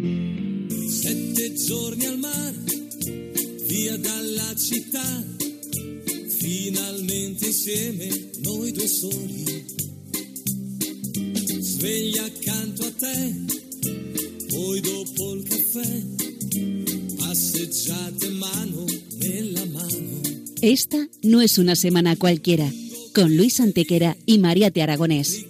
Sette giorni al mare, via dalla città, finalmente insieme noi due soli. Sveglia accanto a te, poi dopo il caffè, passeggiate mano nella mano. Esta no es una semana cualquiera, con Luis Antequera y Mariate Aragonés.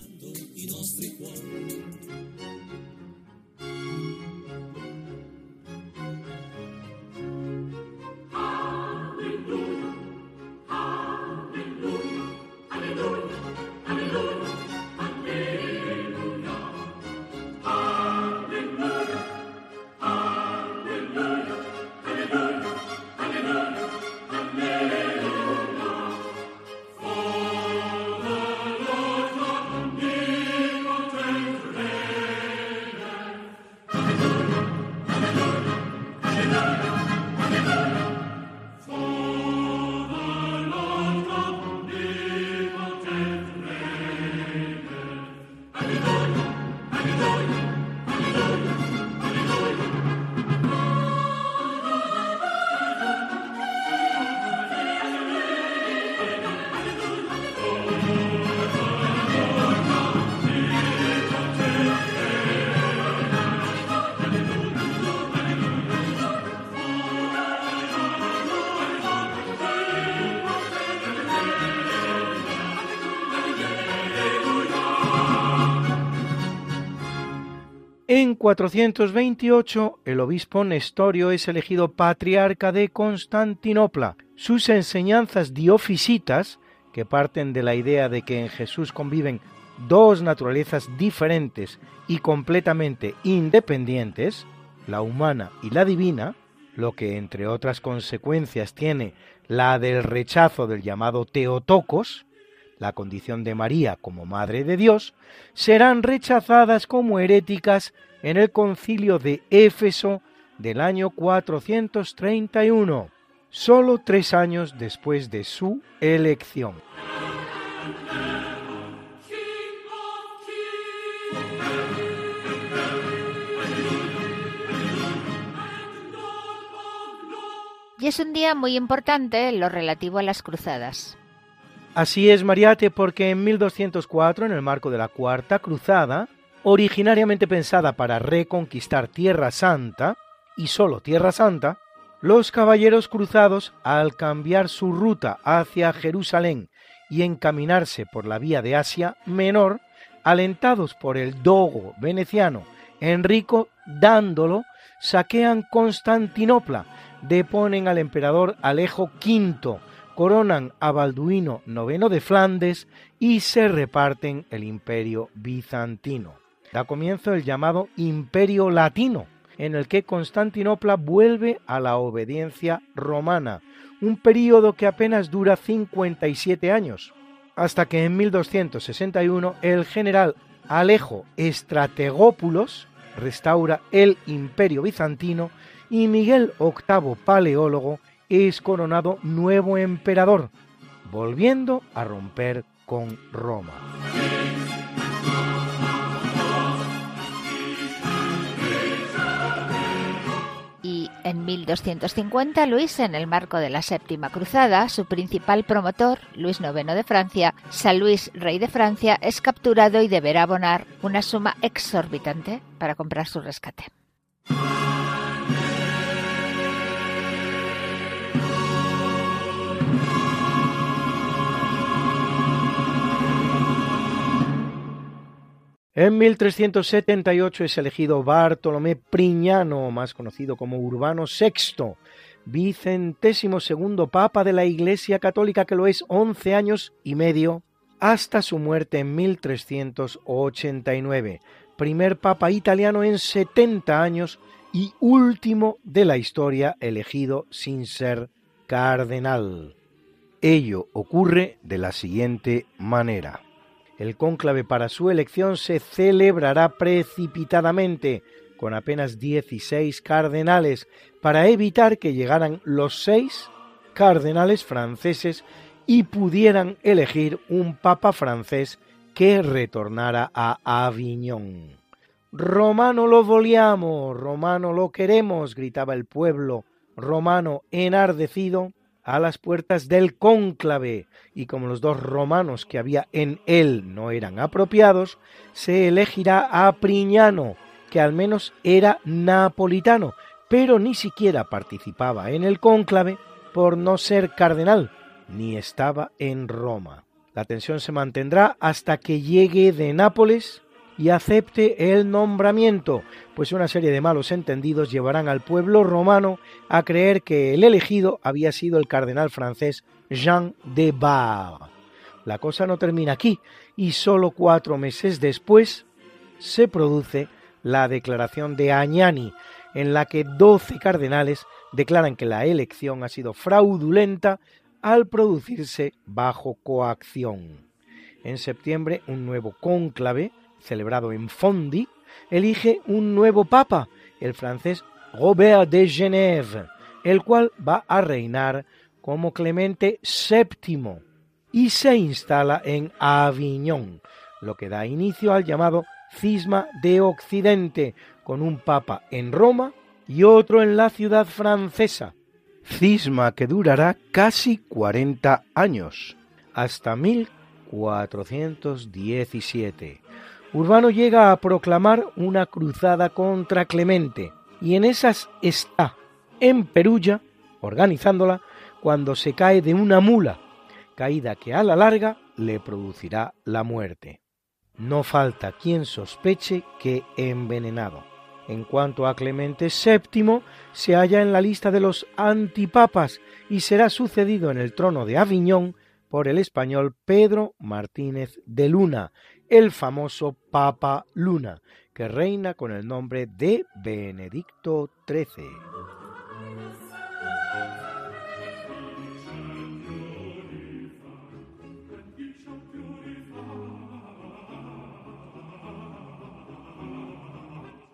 En 428, el obispo Nestorio es elegido patriarca de Constantinopla. Sus enseñanzas diofisitas, que parten de la idea de que en Jesús conviven dos naturalezas diferentes y completamente independientes, la humana y la divina, lo que entre otras consecuencias tiene la del rechazo del llamado Teotocos, la condición de María como Madre de Dios, serán rechazadas como heréticas en el concilio de Éfeso del año 431, solo tres años después de su elección. Y es un día muy importante en lo relativo a las cruzadas. Así es, Mariate, porque en 1204, en el marco de la Cuarta Cruzada, originariamente pensada para reconquistar Tierra Santa, y solo Tierra Santa, los caballeros cruzados, al cambiar su ruta hacia Jerusalén y encaminarse por la vía de Asia Menor, alentados por el dogo veneciano Enrico Dándolo, saquean Constantinopla, deponen al emperador Alejo V, coronan a Balduino IX de Flandes y se reparten el imperio bizantino. Da comienzo el llamado Imperio Latino, en el que Constantinopla vuelve a la obediencia romana, un período que apenas dura 57 años, hasta que en 1261 el general Alejo Estrategópulos restaura el imperio bizantino y Miguel VIII Paleólogo es coronado nuevo emperador, volviendo a romper con Roma. Y en 1250, Luis, en el marco de la Séptima Cruzada, su principal promotor, Luis IX de Francia, San Luis, rey de Francia, es capturado y deberá abonar una suma exorbitante para comprar su rescate. En 1378 es elegido Bartolomé Priñano, más conocido como Urbano VI, vicentésimo segundo papa de la Iglesia Católica, que lo es 11 años y medio, hasta su muerte en 1389. Primer papa italiano en 70 años y último de la historia elegido sin ser cardenal. Ello ocurre de la siguiente manera. El cónclave para su elección se celebrará precipitadamente, con apenas 16 cardenales, para evitar que llegaran los seis cardenales franceses y pudieran elegir un papa francés que retornara a Aviñón. Romano lo voliamo, romano lo queremos, gritaba el pueblo romano enardecido a las puertas del cónclave, y como los dos romanos que había en él no eran apropiados, se elegirá a Priñano, que al menos era napolitano, pero ni siquiera participaba en el cónclave por no ser cardenal, ni estaba en Roma. La tensión se mantendrá hasta que llegue de Nápoles y acepte el nombramiento, pues una serie de malos entendidos llevarán al pueblo romano a creer que el elegido había sido el cardenal francés Jean de Bar. La cosa no termina aquí, y solo cuatro meses después se produce la declaración de Añani, en la que doce cardenales declaran que la elección ha sido fraudulenta al producirse bajo coacción. En septiembre, un nuevo cónclave celebrado en Fondi, elige un nuevo papa, el francés Robert de Genève, el cual va a reinar como Clemente VII y se instala en Aviñón, lo que da inicio al llamado cisma de Occidente, con un papa en Roma y otro en la ciudad francesa, cisma que durará casi 40 años, hasta 1417. Urbano llega a proclamar una cruzada contra Clemente y en esas está, en Perulla, organizándola, cuando se cae de una mula, caída que a la larga le producirá la muerte. No falta quien sospeche que envenenado. En cuanto a Clemente VII, se halla en la lista de los antipapas y será sucedido en el trono de Aviñón por el español Pedro Martínez de Luna, el famoso Papa Luna, que reina con el nombre de Benedicto XIII.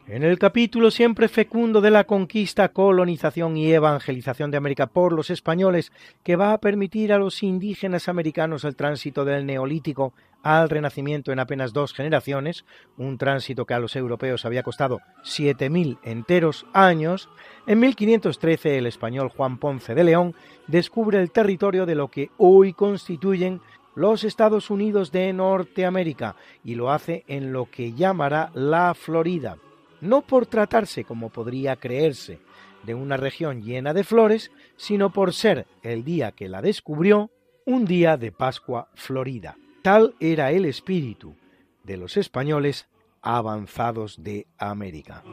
En el capítulo siempre fecundo de la conquista, colonización y evangelización de América por los españoles, que va a permitir a los indígenas americanos el tránsito del neolítico al renacimiento en apenas dos generaciones, un tránsito que a los europeos había costado 7.000 enteros años, en 1513 el español Juan Ponce de León descubre el territorio de lo que hoy constituyen los Estados Unidos de Norteamérica y lo hace en lo que llamará la Florida no por tratarse, como podría creerse, de una región llena de flores, sino por ser el día que la descubrió un día de Pascua florida. Tal era el espíritu de los españoles avanzados de América.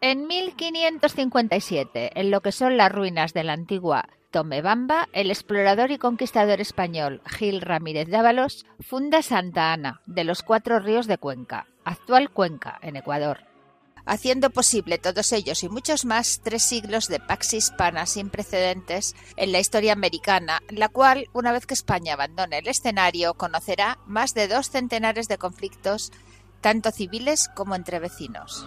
En 1557, en lo que son las ruinas de la antigua Tomebamba, el explorador y conquistador español Gil Ramírez Dávalos funda Santa Ana, de los Cuatro Ríos de Cuenca, actual Cuenca, en Ecuador, haciendo posible todos ellos y muchos más tres siglos de pax hispana sin precedentes en la historia americana, la cual, una vez que España abandone el escenario, conocerá más de dos centenares de conflictos, tanto civiles como entre vecinos.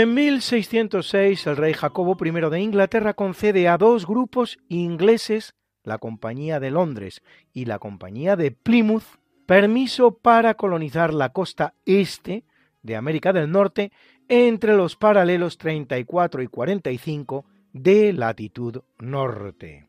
En 1606 el rey Jacobo I de Inglaterra concede a dos grupos ingleses, la Compañía de Londres y la Compañía de Plymouth, permiso para colonizar la costa este de América del Norte entre los paralelos 34 y 45 de latitud norte.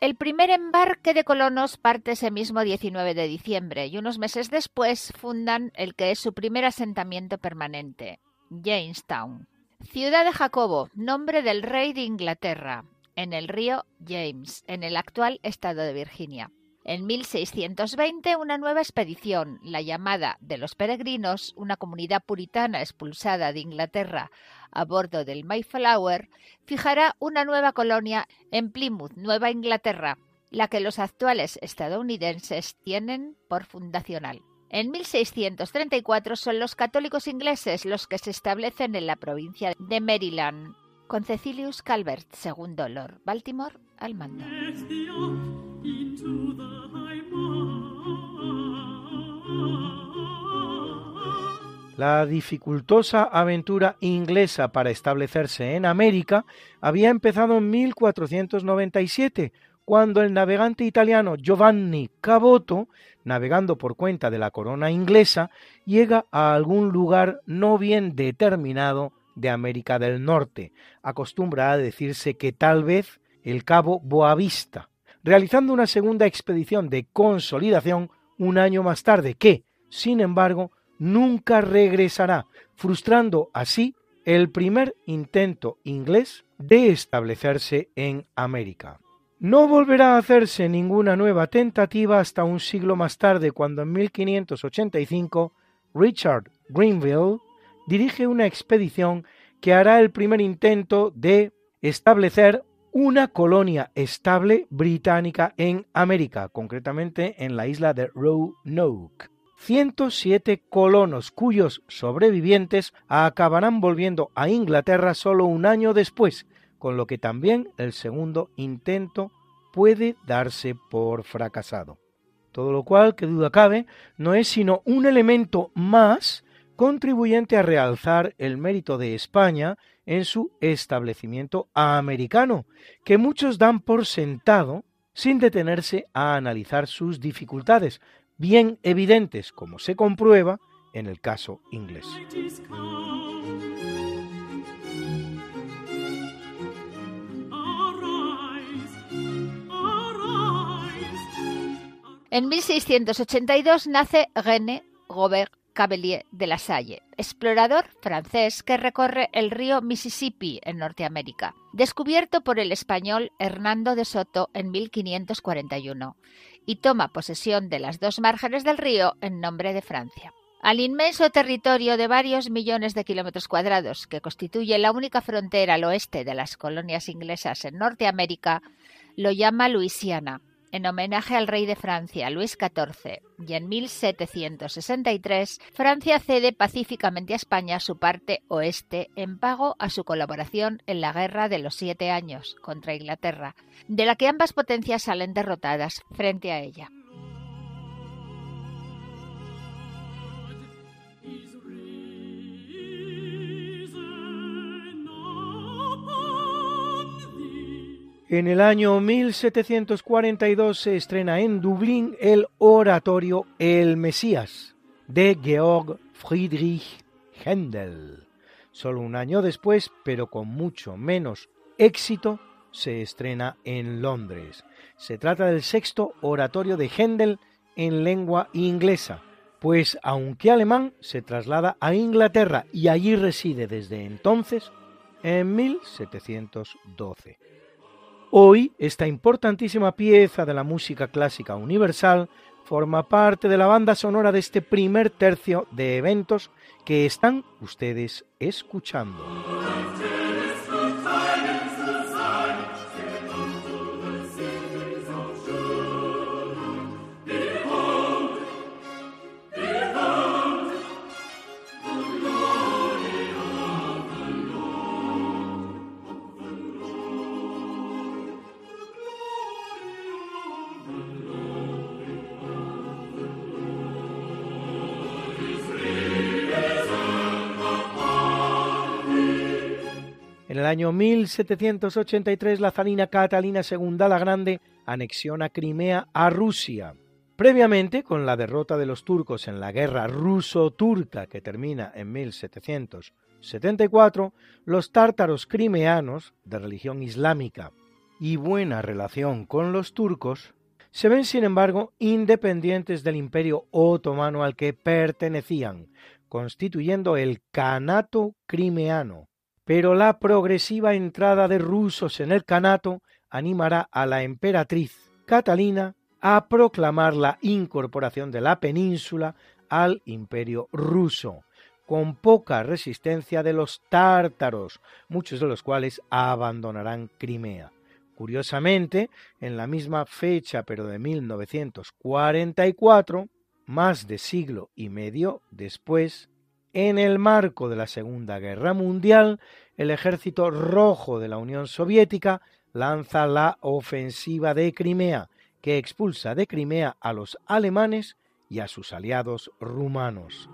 El primer embarque de colonos parte ese mismo 19 de diciembre y unos meses después fundan el que es su primer asentamiento permanente, Jamestown. Ciudad de Jacobo, nombre del rey de Inglaterra, en el río James, en el actual estado de Virginia. En 1620, una nueva expedición, la llamada de los peregrinos, una comunidad puritana expulsada de Inglaterra a bordo del Mayflower, fijará una nueva colonia en Plymouth, Nueva Inglaterra, la que los actuales estadounidenses tienen por fundacional. En 1634 son los católicos ingleses los que se establecen en la provincia de Maryland, con Cecilius Calvert, segundo Lord Baltimore, al mando. La dificultosa aventura inglesa para establecerse en América había empezado en 1497, cuando el navegante italiano Giovanni Caboto, navegando por cuenta de la corona inglesa, llega a algún lugar no bien determinado de América del Norte. Acostumbra a decirse que tal vez el cabo Boavista, realizando una segunda expedición de consolidación un año más tarde, que, sin embargo, nunca regresará, frustrando así el primer intento inglés de establecerse en América. No volverá a hacerse ninguna nueva tentativa hasta un siglo más tarde, cuando en 1585 Richard Greenville dirige una expedición que hará el primer intento de establecer una colonia estable británica en América, concretamente en la isla de Roanoke. 107 colonos cuyos sobrevivientes acabarán volviendo a Inglaterra solo un año después, con lo que también el segundo intento puede darse por fracasado. Todo lo cual, que duda cabe, no es sino un elemento más contribuyente a realzar el mérito de España en su establecimiento americano, que muchos dan por sentado sin detenerse a analizar sus dificultades, bien evidentes como se comprueba en el caso inglés. En 1682 nace René Robert Cavelier de la Salle, explorador francés que recorre el río Mississippi en Norteamérica, descubierto por el español Hernando de Soto en 1541, y toma posesión de las dos márgenes del río en nombre de Francia. Al inmenso territorio de varios millones de kilómetros cuadrados que constituye la única frontera al oeste de las colonias inglesas en Norteamérica, lo llama Luisiana, en homenaje al rey de Francia, Luis XIV, y en 1763 Francia cede pacíficamente a España su parte oeste en pago a su colaboración en la Guerra de los Siete Años contra Inglaterra, de la que ambas potencias salen derrotadas frente a ella. En el año 1742 se estrena en Dublín el oratorio El Mesías de Georg Friedrich Händel. Solo un año después, pero con mucho menos éxito, se estrena en Londres. Se trata del sexto oratorio de Händel en lengua inglesa, pues aunque alemán se traslada a Inglaterra y allí reside desde entonces en 1712. Hoy, esta importantísima pieza de la música clásica universal forma parte de la banda sonora de este primer tercio de eventos que están ustedes escuchando. El año 1783 la zarina Catalina II la Grande anexiona Crimea a Rusia. Previamente, con la derrota de los turcos en la guerra ruso-turca que termina en 1774, los tártaros crimeanos, de religión islámica y buena relación con los turcos, se ven sin embargo independientes del imperio otomano al que pertenecían, constituyendo el Kanato crimeano, pero la progresiva entrada de rusos en el Canato animará a la emperatriz Catalina a proclamar la incorporación de la península al imperio ruso, con poca resistencia de los tártaros, muchos de los cuales abandonarán Crimea. Curiosamente, en la misma fecha, pero de 1944, más de siglo y medio después, en el marco de la Segunda Guerra Mundial, el ejército rojo de la Unión Soviética lanza la ofensiva de Crimea, que expulsa de Crimea a los alemanes y a sus aliados rumanos.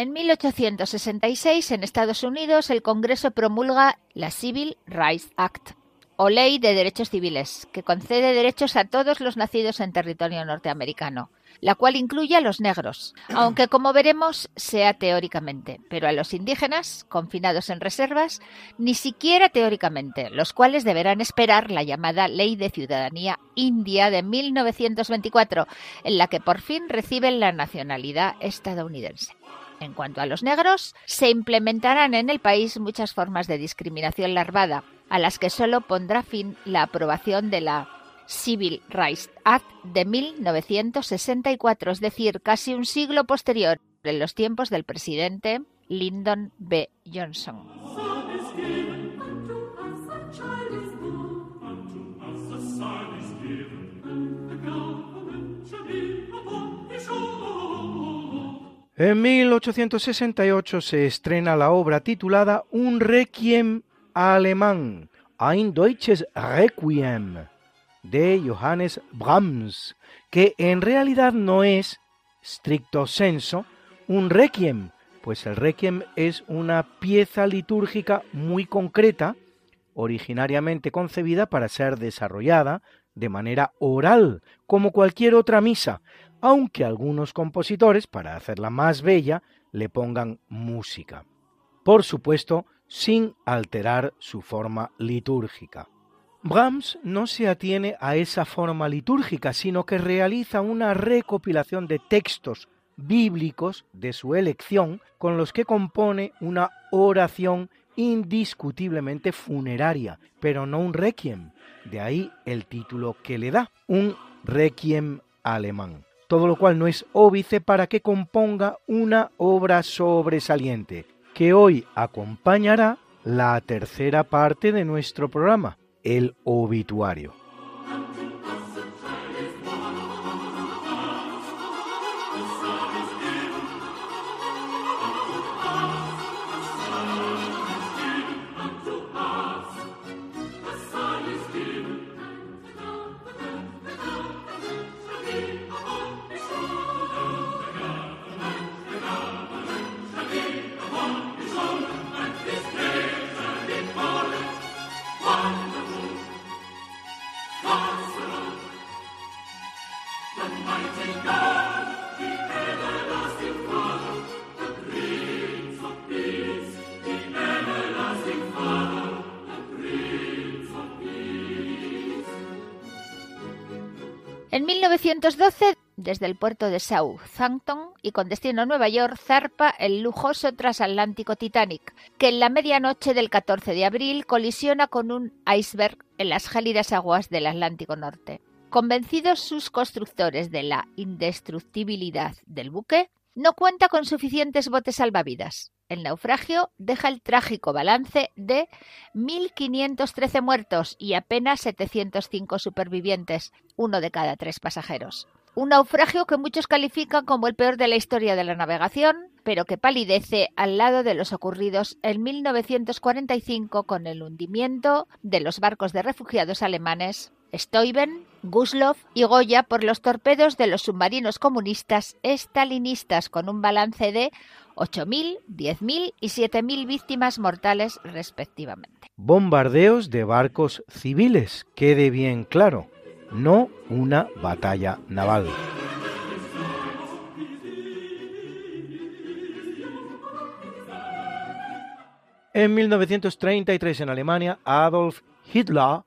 En 1866, en Estados Unidos, el Congreso promulga la Civil Rights Act, o Ley de Derechos Civiles, que concede derechos a todos los nacidos en territorio norteamericano, la cual incluye a los negros, aunque como veremos sea teóricamente, pero a los indígenas, confinados en reservas, ni siquiera teóricamente, los cuales deberán esperar la llamada Ley de Ciudadanía India de 1924, en la que por fin reciben la nacionalidad estadounidense. En cuanto a los negros, se implementarán en el país muchas formas de discriminación larvada, a las que solo pondrá fin la aprobación de la Civil Rights Act de 1964, es decir, casi un siglo posterior, en los tiempos del presidente Lyndon B. Johnson. En 1868 se estrena la obra titulada Un Requiem alemán, Ein deutsches Requiem, de Johannes Brahms, que en realidad no es, stricto senso, un requiem, pues el requiem es una pieza litúrgica muy concreta, originariamente concebida para ser desarrollada de manera oral, como cualquier otra misa, aunque algunos compositores, para hacerla más bella, le pongan música. Por supuesto, sin alterar su forma litúrgica. Brahms no se atiene a esa forma litúrgica, sino que realiza una recopilación de textos bíblicos de su elección con los que compone una oración indiscutiblemente funeraria, pero no un requiem. De ahí el título que le da, un requiem alemán. Todo lo cual no es óbice para que componga una obra sobresaliente, que hoy acompañará la tercera parte de nuestro programa, el obituario. 1912, desde el puerto de Southampton y con destino a Nueva York, zarpa el lujoso transatlántico Titanic, que en la medianoche del 14 de abril colisiona con un iceberg en las gélidas aguas del Atlántico Norte. Convencidos sus constructores de la indestructibilidad del buque, no cuenta con suficientes botes salvavidas. El naufragio deja el trágico balance de 1.513 muertos y apenas 705 supervivientes, uno de cada tres pasajeros. Un naufragio que muchos califican como el peor de la historia de la navegación, pero que palidece al lado de los ocurridos en 1945 con el hundimiento de los barcos de refugiados alemanes Steuben, Guslov y Goya por los torpedos de los submarinos comunistas estalinistas con un balance de 8.000, 10.000 y 7.000 víctimas mortales respectivamente. Bombardeos de barcos civiles, quede bien claro, no una batalla naval. En 1933 en Alemania, Adolf Hitler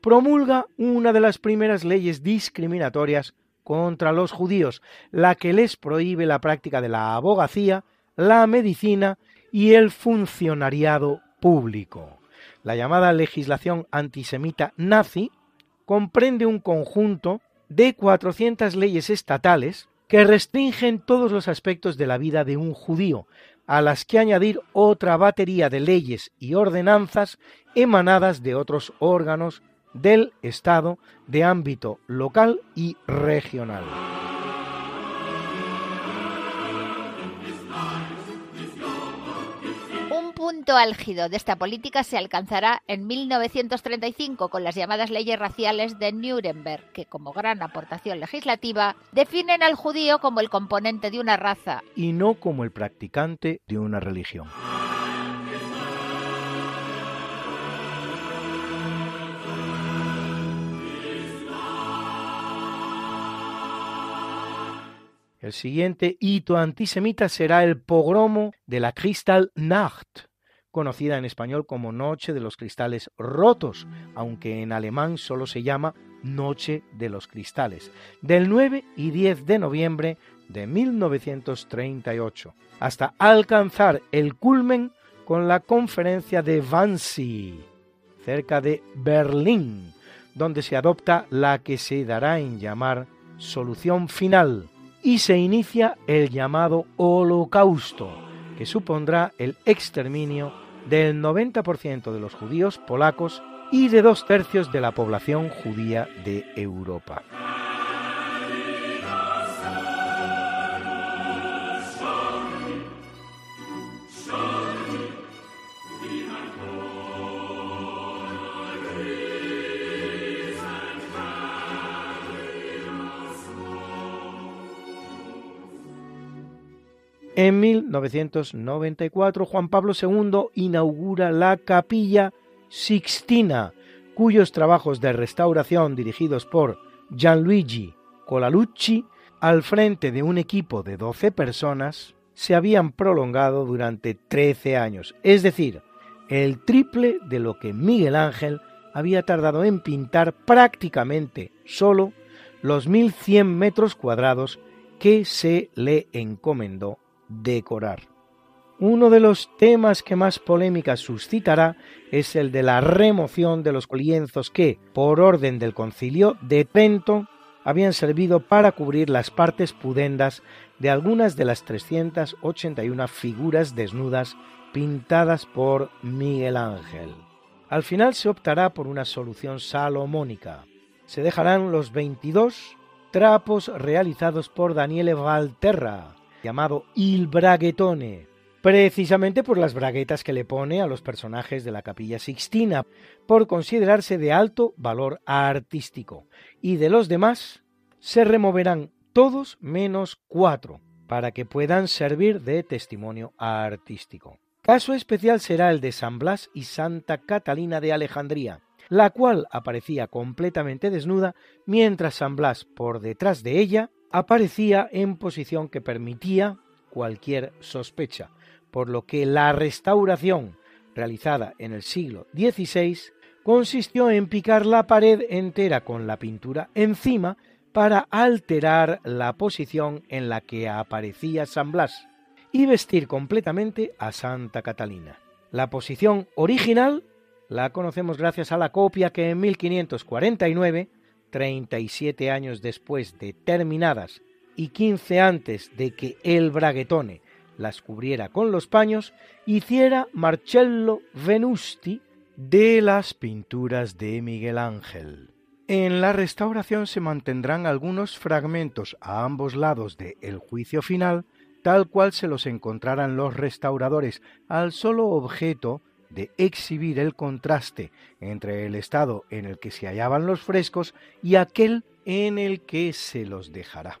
promulga una de las primeras leyes discriminatorias contra los judíos, la que les prohíbe la práctica de la abogacía, la medicina y el funcionariado público. La llamada legislación antisemita nazi comprende un conjunto de 400 leyes estatales que restringen todos los aspectos de la vida de un judío, a las que añadir otra batería de leyes y ordenanzas emanadas de otros órganos del Estado de ámbito local y regional. Un punto álgido de esta política se alcanzará en 1935 con las llamadas leyes raciales de Nuremberg, que como gran aportación legislativa definen al judío como el componente de una raza y no como el practicante de una religión. El siguiente hito antisemita será el pogromo de la Kristallnacht, conocida en español como Noche de los Cristales Rotos, aunque en alemán solo se llama Noche de los Cristales, del 9 y 10 de noviembre de 1938, hasta alcanzar el culmen con la conferencia de Wannsee, cerca de Berlín, donde se adopta la que se dará en llamar solución final y se inicia el llamado Holocausto, que supondrá el exterminio del 90% de los judíos polacos y de dos tercios de la población judía de Europa. En 1994 Juan Pablo II inaugura la capilla Sixtina, cuyos trabajos de restauración dirigidos por Gianluigi Colalucci al frente de un equipo de 12 personas se habían prolongado durante 13 años, es decir, el triple de lo que Miguel Ángel había tardado en pintar prácticamente solo los 1100 metros cuadrados que se le encomendó decorar. Uno de los temas que más polémica suscitará es el de la remoción de los lienzos que, por orden del concilio de Trento, habían servido para cubrir las partes pudendas de algunas de las 381 figuras desnudas pintadas por Miguel Ángel. Al final se optará por una solución salomónica. Se dejarán los 22 trapos realizados por Daniele Valterra, llamado Il Braghetone, precisamente por las braguetas que le pone a los personajes de la capilla sixtina, por considerarse de alto valor artístico, y de los demás se removerán todos menos cuatro, para que puedan servir de testimonio artístico. Caso especial será el de San Blas y Santa Catalina de Alejandría, la cual aparecía completamente desnuda, mientras San Blas por detrás de ella aparecía en posición que permitía cualquier sospecha, por lo que la restauración realizada en el siglo XVI consistió en picar la pared entera con la pintura encima para alterar la posición en la que aparecía San Blas y vestir completamente a Santa Catalina. La posición original la conocemos gracias a la copia que en 1549, 37 años después de terminadas y 15 antes de que el braguetone las cubriera con los paños, hiciera Marcello Venusti de las pinturas de Miguel Ángel. En la restauración se mantendrán algunos fragmentos a ambos lados de El juicio final, tal cual se los encontraran los restauradores, al solo objeto de exhibir el contraste entre el estado en el que se hallaban los frescos y aquel en el que se los dejará.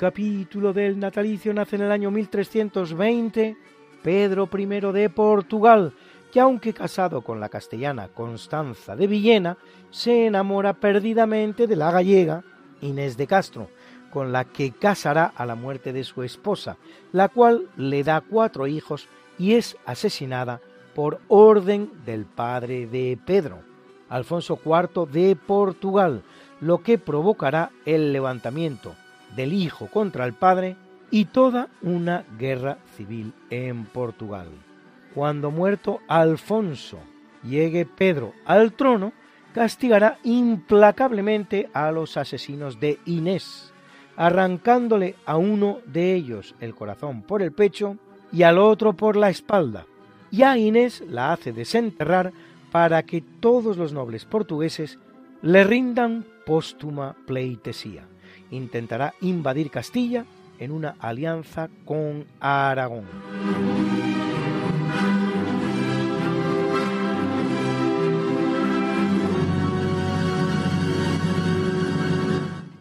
Capítulo del natalicio nace en el año 1320 Pedro I de Portugal, que aunque casado con la castellana Constanza de Villena, se enamora perdidamente de la gallega Inés de Castro, con la que casará a la muerte de su esposa, la cual le da cuatro hijos y es asesinada por orden del padre de Pedro, Alfonso IV de Portugal, lo que provocará el levantamiento del hijo contra el padre y toda una guerra civil en Portugal. Cuando muerto Alfonso llegue Pedro al trono, castigará implacablemente a los asesinos de Inés, arrancándole a uno de ellos el corazón por el pecho y al otro por la espalda, y a Inés la hace desenterrar para que todos los nobles portugueses le rindan póstuma pleitesía intentará invadir Castilla en una alianza con Aragón.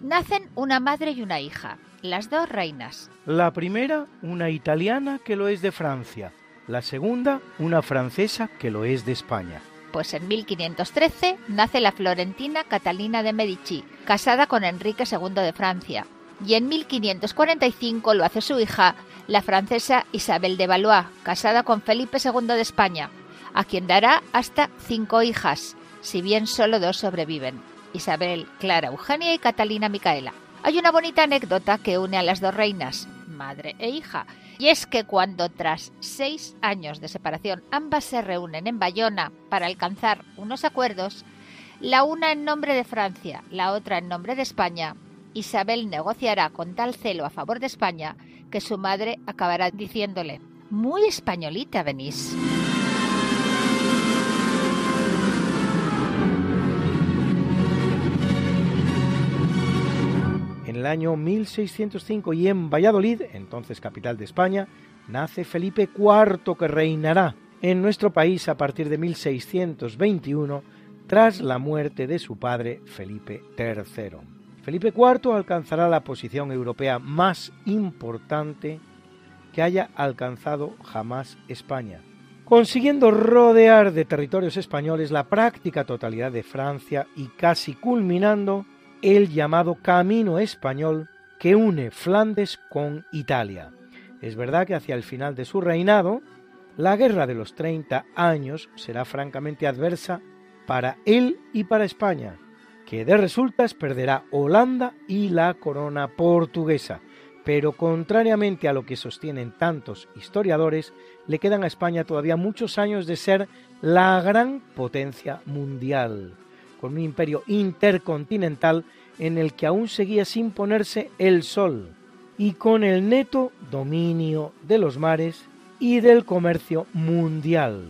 Nacen una madre y una hija, las dos reinas. La primera, una italiana que lo es de Francia. La segunda, una francesa que lo es de España. Pues en 1513 nace la florentina Catalina de Medici, casada con Enrique II de Francia, y en 1545 lo hace su hija, la francesa Isabel de Valois, casada con Felipe II de España, a quien dará hasta cinco hijas, si bien solo dos sobreviven, Isabel, Clara, Eugenia y Catalina Micaela. Hay una bonita anécdota que une a las dos reinas, madre e hija, y es que cuando tras seis años de separación ambas se reúnen en Bayona para alcanzar unos acuerdos, la una en nombre de Francia, la otra en nombre de España, Isabel negociará con tal celo a favor de España que su madre acabará diciéndole, muy españolita venís. El año 1605 y en Valladolid, entonces capital de España, nace Felipe IV que reinará en nuestro país a partir de 1621 tras la muerte de su padre Felipe III. Felipe IV alcanzará la posición europea más importante que haya alcanzado jamás España, consiguiendo rodear de territorios españoles la práctica totalidad de Francia y casi culminando el llamado Camino Español que une Flandes con Italia. Es verdad que hacia el final de su reinado, la Guerra de los 30 años será francamente adversa para él y para España, que de resultas perderá Holanda y la corona portuguesa, pero contrariamente a lo que sostienen tantos historiadores, le quedan a España todavía muchos años de ser la gran potencia mundial con un imperio intercontinental en el que aún seguía sin ponerse el sol, y con el neto dominio de los mares y del comercio mundial,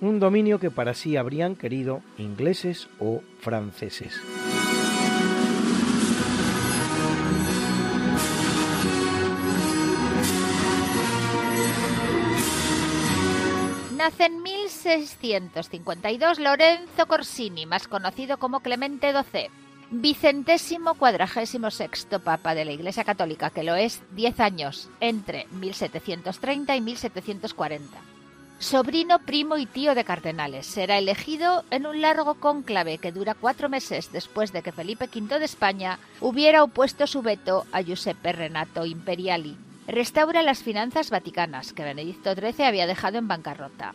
un dominio que para sí habrían querido ingleses o franceses. Nace en 1652 Lorenzo Corsini, más conocido como Clemente XII, vicentésimo cuadragésimo sexto papa de la Iglesia Católica, que lo es 10 años, entre 1730 y 1740. Sobrino, primo y tío de cardenales, será elegido en un largo cónclave que dura cuatro meses después de que Felipe V de España hubiera opuesto su veto a Giuseppe Renato Imperiali, restaura las finanzas vaticanas que Benedicto XIII había dejado en bancarrota.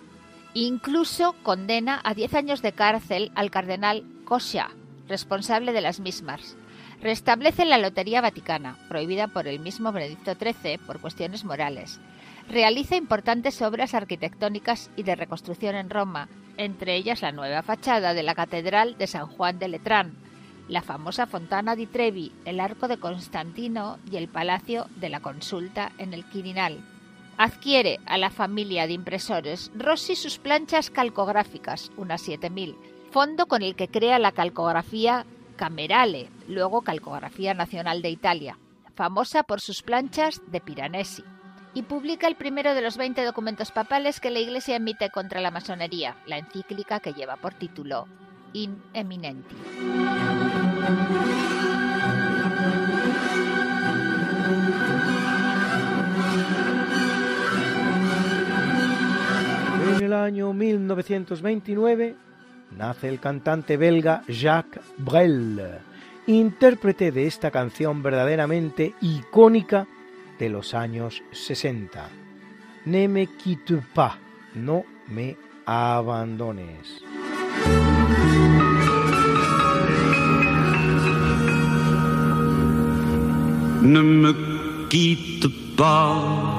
Incluso condena a 10 años de cárcel al cardenal Coscia, responsable de las mismas. Restablece la Lotería Vaticana, prohibida por el mismo Benedicto XIII por cuestiones morales. Realiza importantes obras arquitectónicas y de reconstrucción en Roma, entre ellas la nueva fachada de la Catedral de San Juan de Letrán, la famosa Fontana di Trevi, el Arco de Constantino y el Palacio de la Consulta en el Quirinal. Adquiere a la familia de impresores Rossi sus planchas calcográficas, unas 7000, fondo con el que crea la calcografía Camerale, luego Calcografía Nacional de Italia, famosa por sus planchas de Piranesi, y publica el primero de los 20 documentos papales que la Iglesia emite contra la masonería, la encíclica que lleva por título In Eminenti. El año 1929 nace el cantante belga Jacques Brel, intérprete de esta canción verdaderamente icónica de los años 60. Ne me quitte pas, no me abandones. Ne me quitte pas,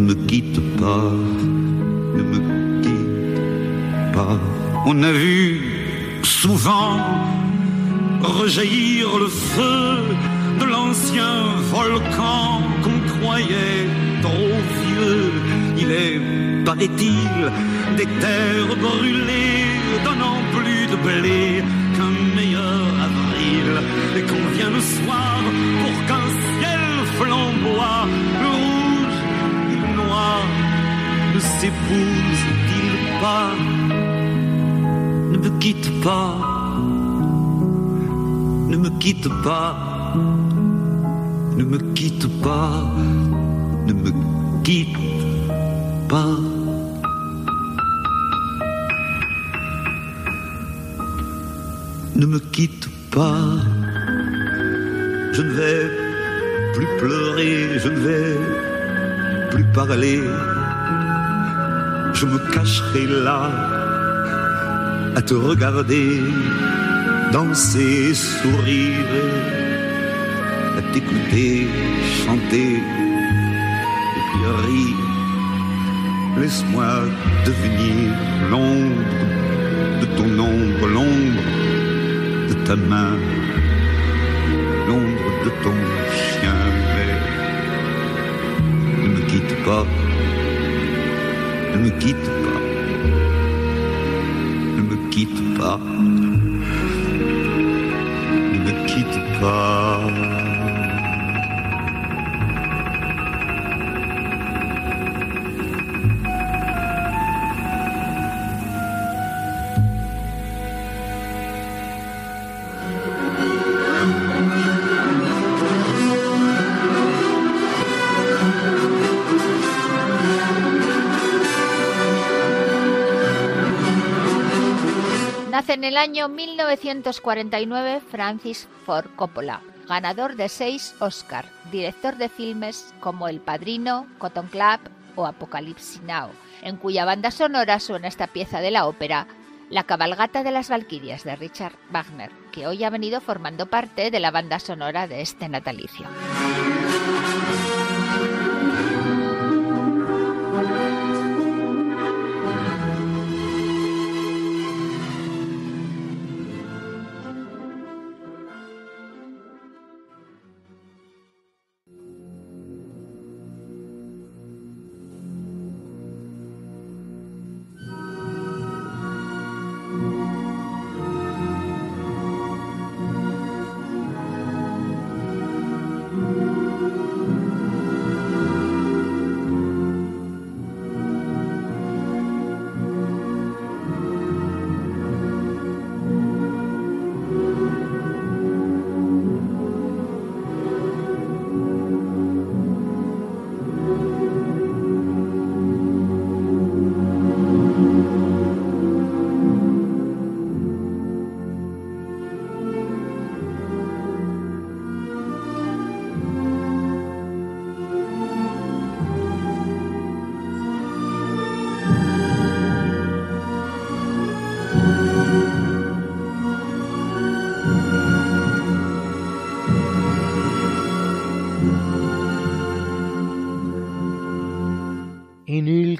ne me quitte pas, ne me quitte pas. On a vu souvent rejaillir le feu de l'ancien volcan qu'on croyait trop vieux. Il est, paraît-il, des terres brûlées, donnant plus de blé qu'un meilleur avril. Et qu'on vient le soir pour qu'un ciel flamboie, ne s'épousent-ils pas Ne me quitte pas, ne me quitte pas, ne me quitte pas, ne me quitte pas. Ne me quitte pas, je ne vais plus pleurer, je ne vais plus parler, je me cacherai là à te regarder danser, sourire, à t'écouter chanter et puis rire. Laisse-moi devenir l'ombre de ton ombre, l'ombre de ta main, l'ombre de ton chien. Pas, ne me quitte pas, ne me quitte pas, en el año 1949 Francis Ford Coppola, ganador de seis Oscar, director de filmes como El Padrino, Cotton Club o Apocalypse Now, en cuya banda sonora suena esta pieza de la ópera La cabalgata de las Valquirias de Richard Wagner, que hoy ha venido formando parte de la banda sonora de este natalicio.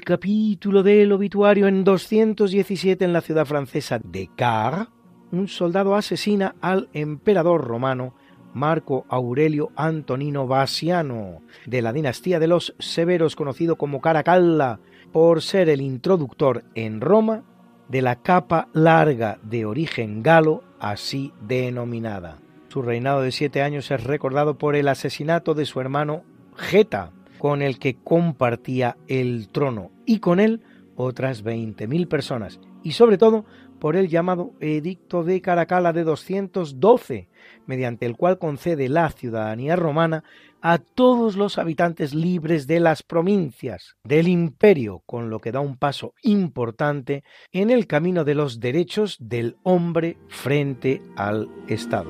Capítulo del obituario en 217 en la ciudad francesa de Car, un soldado asesina al emperador romano Marco Aurelio Antonino Vasiano, de la dinastía de los Severos, conocido como Caracalla, por ser el introductor en Roma de la capa larga de origen galo, así denominada. Su reinado de siete años es recordado por el asesinato de su hermano Geta, con el que compartía el trono, y con él otras 20.000 personas, y sobre todo por el llamado Edicto de Caracalla de 212, mediante el cual concede la ciudadanía romana a todos los habitantes libres de las provincias del imperio, con lo que da un paso importante en el camino de los derechos del hombre frente al Estado.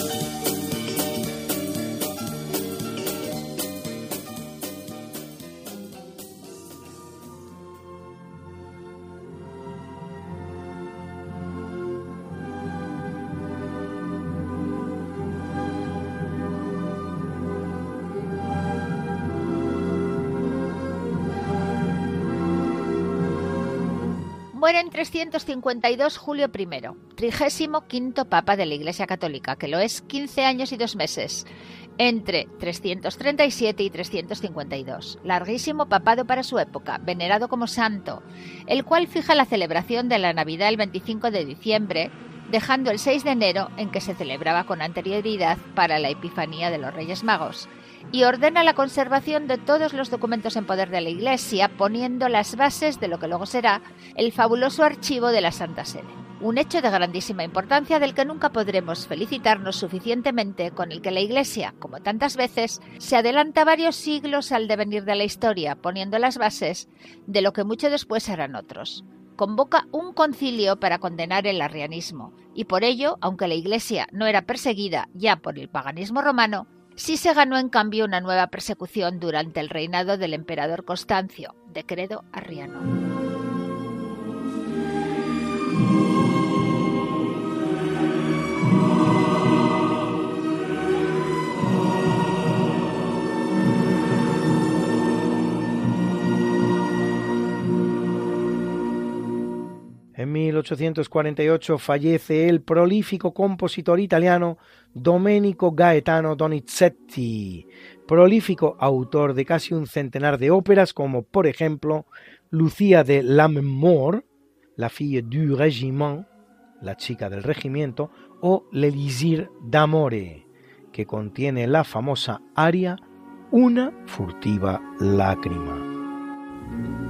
Muere en 352 Julio I, trigésimo quinto papa de la Iglesia Católica, que lo es 15 años y dos meses, entre 337 y 352. Larguísimo papado para su época, venerado como santo, el cual fija la celebración de la Navidad el 25 de diciembre, dejando el 6 de enero en que se celebraba con anterioridad para la Epifanía de los Reyes Magos y ordena la conservación de todos los documentos en poder de la Iglesia, poniendo las bases de lo que luego será el fabuloso archivo de la Santa Sede. Un hecho de grandísima importancia del que nunca podremos felicitarnos suficientemente, con el que la Iglesia, como tantas veces, se adelanta varios siglos al devenir de la historia, poniendo las bases de lo que mucho después harán otros convoca un concilio para condenar el arrianismo, y por ello, aunque la Iglesia no era perseguida ya por el paganismo romano, sí se ganó en cambio una nueva persecución durante el reinado del emperador Constancio, de credo arriano. En 1848 fallece el prolífico compositor italiano Domenico Gaetano Donizetti, prolífico autor de casi un centenar de óperas como por ejemplo Lucía de Lammermoor, La fille du régiment, la chica del regimiento, o L'Elisir d'amore, que contiene la famosa aria Una furtiva lágrima.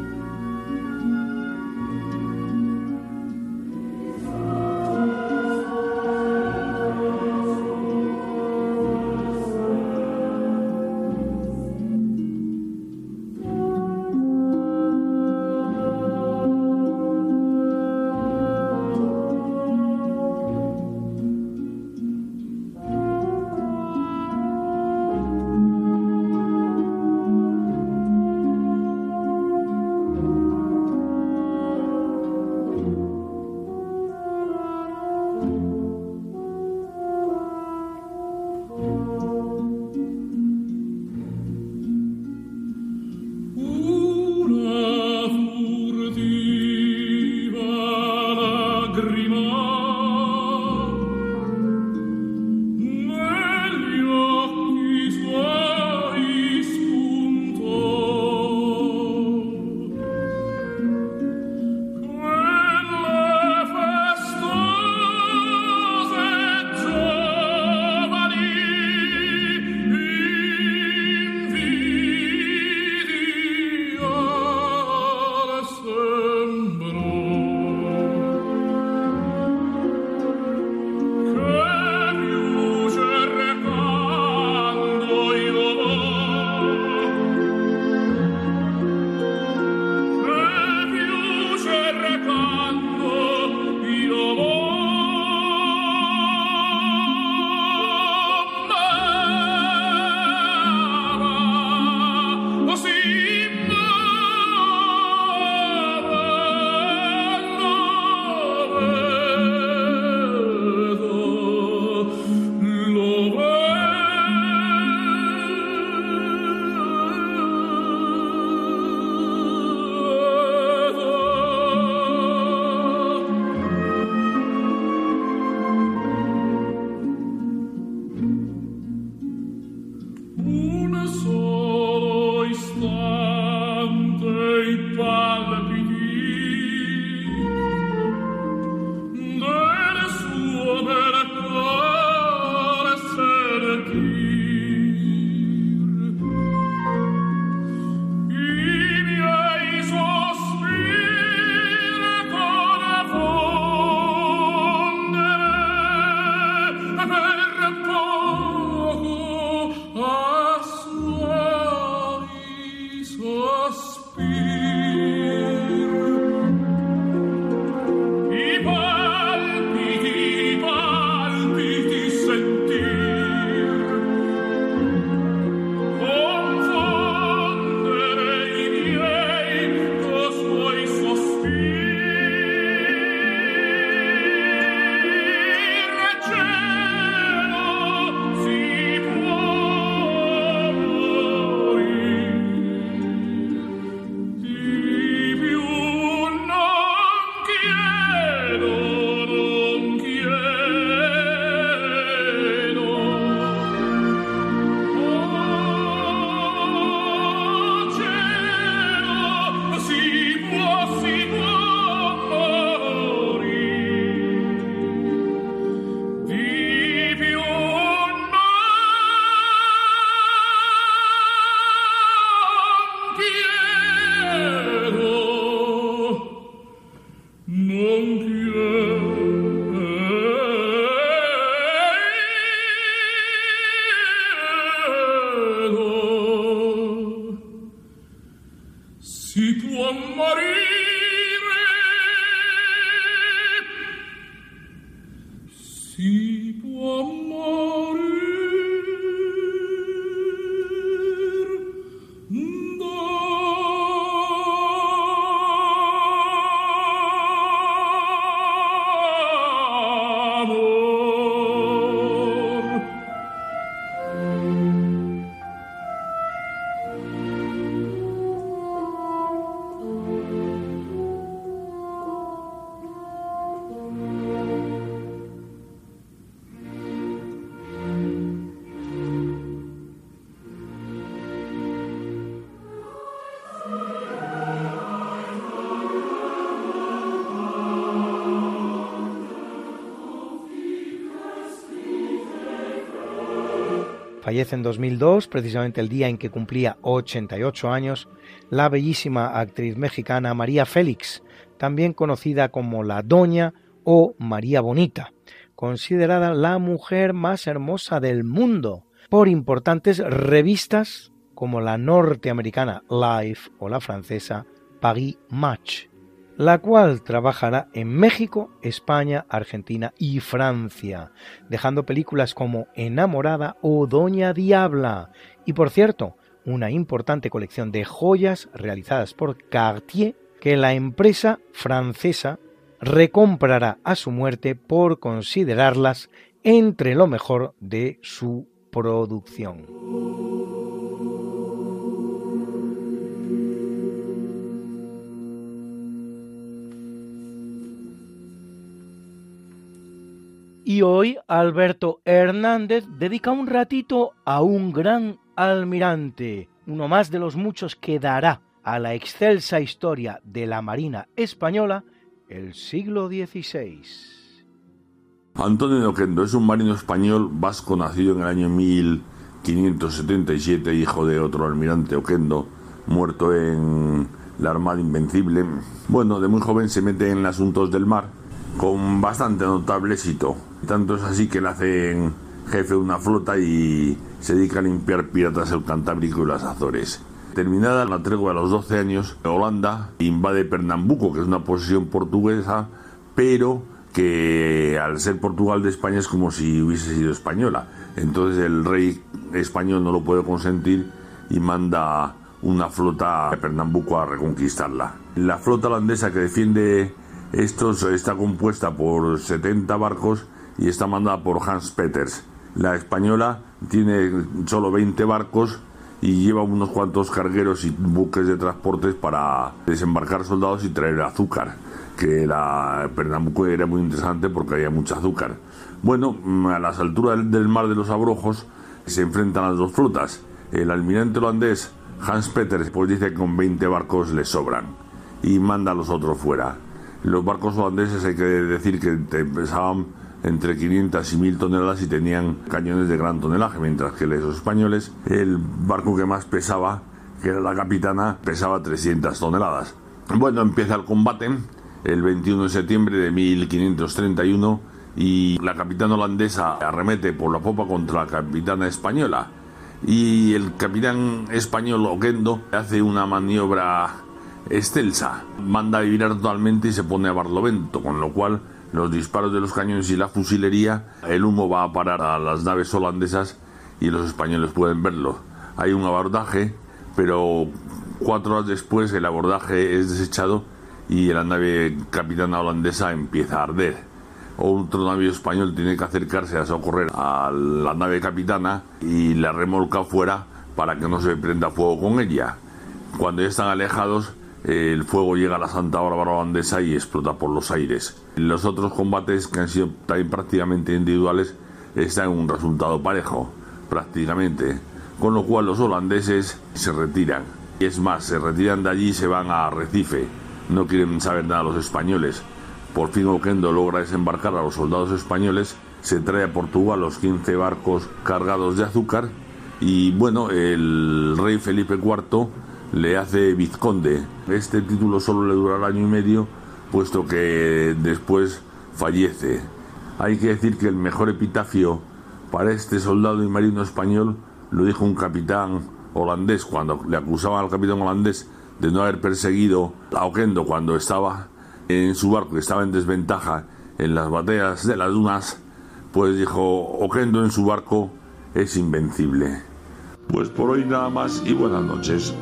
مريض Fallece en 2002, precisamente el día en que cumplía 88 años, la bellísima actriz mexicana María Félix, también conocida como la Doña o María Bonita, considerada la mujer más hermosa del mundo por importantes revistas como la norteamericana Life o la francesa Paris Match la cual trabajará en México, España, Argentina y Francia, dejando películas como Enamorada o Doña Diabla, y por cierto, una importante colección de joyas realizadas por Cartier que la empresa francesa recomprará a su muerte por considerarlas entre lo mejor de su producción. Y hoy Alberto Hernández dedica un ratito a un gran almirante, uno más de los muchos que dará a la excelsa historia de la Marina Española el siglo XVI. Antonio Oquendo es un marino español vasco nacido en el año 1577, hijo de otro almirante Oquendo, muerto en la Armada Invencible. Bueno, de muy joven se mete en asuntos del mar con bastante notable éxito. Tanto es así que le hacen jefe de una flota y se dedica a limpiar piratas el Cantábrico y las Azores. Terminada la tregua a los 12 años, Holanda invade Pernambuco, que es una posesión portuguesa, pero que al ser Portugal de España es como si hubiese sido española. Entonces el rey español no lo puede consentir y manda una flota a Pernambuco a reconquistarla. La flota holandesa que defiende esto está compuesta por 70 barcos y está mandada por Hans Peters. La española tiene solo 20 barcos y lleva unos cuantos cargueros y buques de transportes para desembarcar soldados y traer azúcar, que la Pernambuco era muy interesante porque había mucho azúcar. Bueno, a las alturas del mar de los Abrojos se enfrentan las dos flotas. El almirante holandés Hans Peters pues dice que con 20 barcos le sobran y manda a los otros fuera. Los barcos holandeses hay que decir que pesaban entre 500 y 1000 toneladas y tenían cañones de gran tonelaje, mientras que los españoles, el barco que más pesaba, que era la capitana, pesaba 300 toneladas. Bueno, empieza el combate el 21 de septiembre de 1531 y la capitana holandesa arremete por la popa contra la capitana española y el capitán español Oquendo hace una maniobra excelsa. Manda a virar totalmente y se pone a barlovento, con lo cual los disparos de los cañones y la fusilería, el humo va a parar a las naves holandesas y los españoles pueden verlo. Hay un abordaje, pero cuatro horas después el abordaje es desechado y la nave capitana holandesa empieza a arder. Otro navío español tiene que acercarse a socorrer a la nave capitana y la remolca fuera para que no se prenda fuego con ella. Cuando ya están alejados, el fuego llega a la Santa Bárbara holandesa y explota por los aires. Los otros combates, que han sido también prácticamente individuales, están en un resultado parejo, prácticamente. Con lo cual los holandeses se retiran. Y es más, se retiran de allí y se van a Recife. No quieren saber nada los españoles. Por fin Oquendo logra desembarcar a los soldados españoles, se trae a Portugal los 15 barcos cargados de azúcar y bueno, el rey Felipe IV le hace vizconde. Este título solo le dura el año y medio, puesto que después fallece. Hay que decir que el mejor epitafio para este soldado y marino español lo dijo un capitán holandés cuando le acusaban al capitán holandés de no haber perseguido a Oquendo cuando estaba en su barco, estaba en desventaja en las batallas de las dunas, pues dijo, Oquendo en su barco es invencible. Pues por hoy nada más y buenas noches.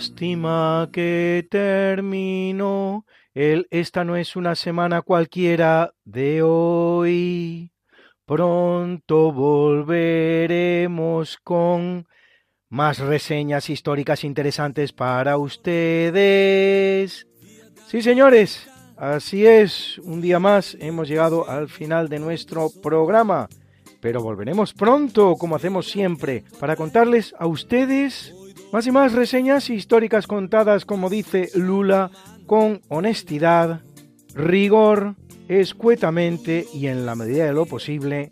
Lástima que terminó el Esta no es una semana cualquiera de hoy. Pronto volveremos con más reseñas históricas interesantes para ustedes. Sí, señores, así es. Un día más hemos llegado al final de nuestro programa. Pero volveremos pronto, como hacemos siempre, para contarles a ustedes más y más reseñas históricas contadas, como dice Lula, con honestidad, rigor, escuetamente y en la medida de lo posible,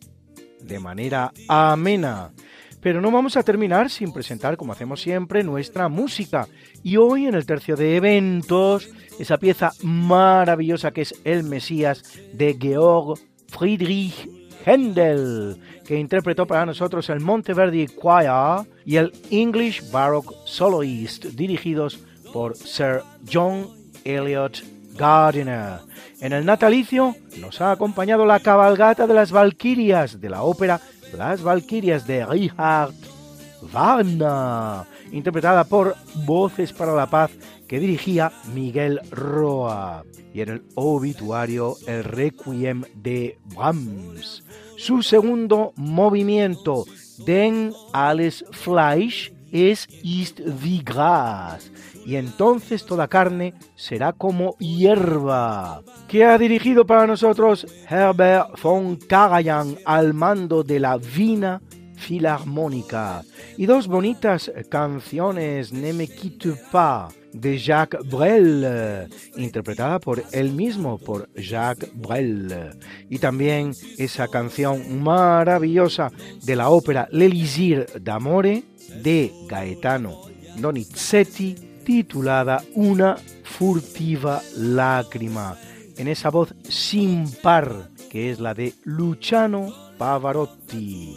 de manera amena. Pero no vamos a terminar sin presentar, como hacemos siempre, nuestra música. Y hoy, en el tercio de eventos, esa pieza maravillosa que es El Mesías de Georg Friedrich Händel, que interpretó para nosotros el Monteverdi Choir y el English Baroque Soloist, dirigidos por Sir John Elliot Gardiner. En el natalicio nos ha acompañado la cabalgata de las Valquirias de la ópera Las Valquirias de Richard Wagner, interpretada por Voces para la Paz que dirigía Miguel Roa. Y en el obituario el Requiem de Brahms. Su segundo movimiento, Den alles Fleisch, es Ist wie Gras, y entonces toda carne será como hierba, que ha dirigido para nosotros Herbert von Karajan al mando de la Vina Filarmónica, y dos bonitas canciones, Ne me quitte pas, de Jacques Brel, interpretada por él mismo, por Jacques Brel. Y también esa canción maravillosa de la ópera L'Elisir d'Amore de Gaetano Donizetti, titulada Una furtiva lágrima, en esa voz sin par que es la de Luciano Pavarotti.